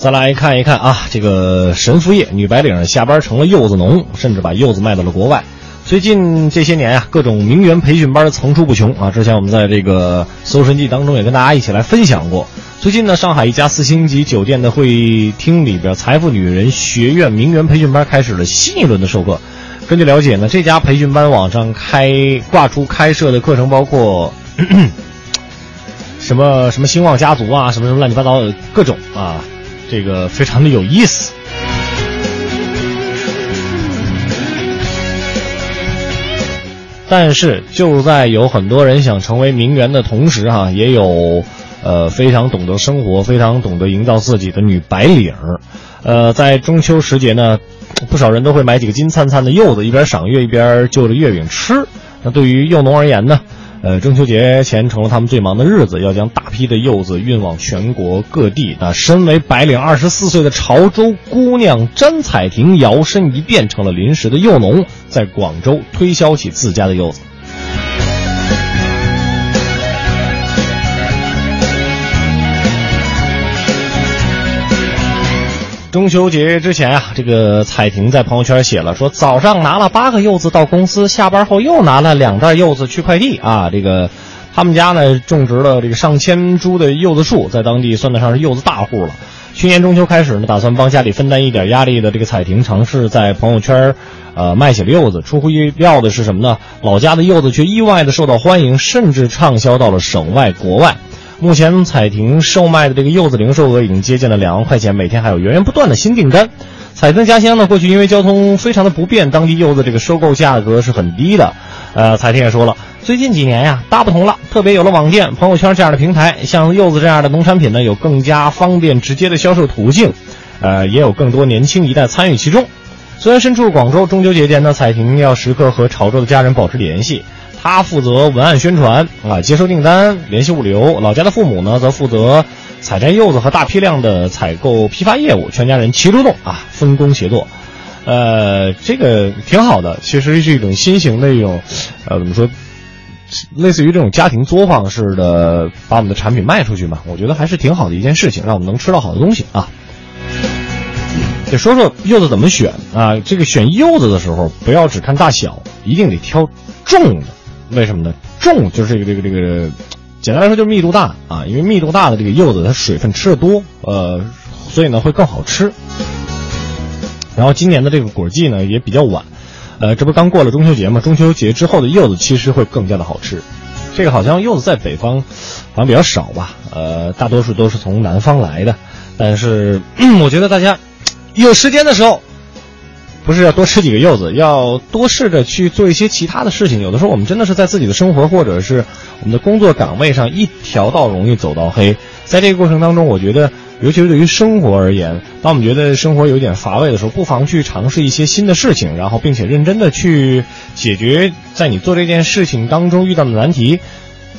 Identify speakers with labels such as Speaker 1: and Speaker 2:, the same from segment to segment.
Speaker 1: 再来看一看啊，这个神父业女白领下班成了柚子农，甚至把柚子卖到了国外。最近这些年呀，各种名媛培训班层出不穷啊。之前我们在这个《搜神记》当中也跟大家一起来分享过。最近呢，上海一家四星级酒店的会议厅里边，财富女人学院名媛培训班开始了新一轮的授课。根据了解呢，这家培训班网上开挂出开设的课程包括 什么什么兴旺家族啊，什么什么乱七八糟的各种啊。这个非常的有意思，但是就在有很多人想成为名媛的同时，哈，也有呃非常懂得生活、非常懂得营造自己的女白领儿。呃，在中秋时节呢，不少人都会买几个金灿灿的柚子，一边赏月一边就着月饼吃。那对于柚农而言呢？呃，中秋节前成了他们最忙的日子，要将大批的柚子运往全国各地。那身为白领二十四岁的潮州姑娘詹彩婷，摇身一变成了临时的柚农，在广州推销起自家的柚子。中秋节之前啊，这个彩婷在朋友圈写了说，早上拿了八个柚子到公司，下班后又拿了两袋柚子去快递啊。这个他们家呢种植了这个上千株的柚子树，在当地算得上是柚子大户了。去年中秋开始呢，打算帮家里分担一点压力的这个彩婷，尝试在朋友圈，呃，卖起了柚子。出乎意料的是什么呢？老家的柚子却意外的受到欢迎，甚至畅销到了省外国外。目前彩婷售卖的这个柚子零售额已经接近了两万块钱，每天还有源源不断的新订单。彩婷家乡呢，过去因为交通非常的不便，当地柚子这个收购价格是很低的。呃，彩婷也说了，最近几年呀，大不同了，特别有了网店、朋友圈这样的平台，像柚子这样的农产品呢，有更加方便直接的销售途径，呃，也有更多年轻一代参与其中。虽然身处广州，中秋节间呢，彩婷要时刻和潮州的家人保持联系。他负责文案宣传啊，接收订单，联系物流。老家的父母呢，则负责采摘柚子和大批量的采购批发业务。全家人齐出动啊，分工协作。呃，这个挺好的，其实是一种新型的一种，呃，怎么说，类似于这种家庭作坊式的把我们的产品卖出去嘛？我觉得还是挺好的一件事情，让我们能吃到好的东西啊。得说说柚子怎么选啊？这个选柚子的时候，不要只看大小，一定得挑重的。为什么呢？重就是这个这个这个，简单来说就是密度大啊，因为密度大的这个柚子它水分吃的多，呃，所以呢会更好吃。然后今年的这个果季呢也比较晚，呃，这不刚过了中秋节嘛？中秋节之后的柚子其实会更加的好吃。这个好像柚子在北方好像比较少吧？呃，大多数都是从南方来的。但是 我觉得大家有时间的时候。不是要多吃几个柚子，要多试着去做一些其他的事情。有的时候我们真的是在自己的生活或者是我们的工作岗位上一条道容易走到黑。在这个过程当中，我觉得，尤其是对于生活而言，当我们觉得生活有点乏味的时候，不妨去尝试一些新的事情，然后并且认真的去解决在你做这件事情当中遇到的难题。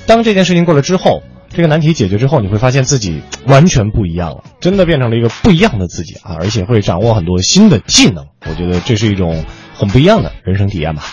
Speaker 1: 当这件事情过了之后。这个难题解决之后，你会发现自己完全不一样了，真的变成了一个不一样的自己啊！而且会掌握很多新的技能，我觉得这是一种很不一样的人生体验吧。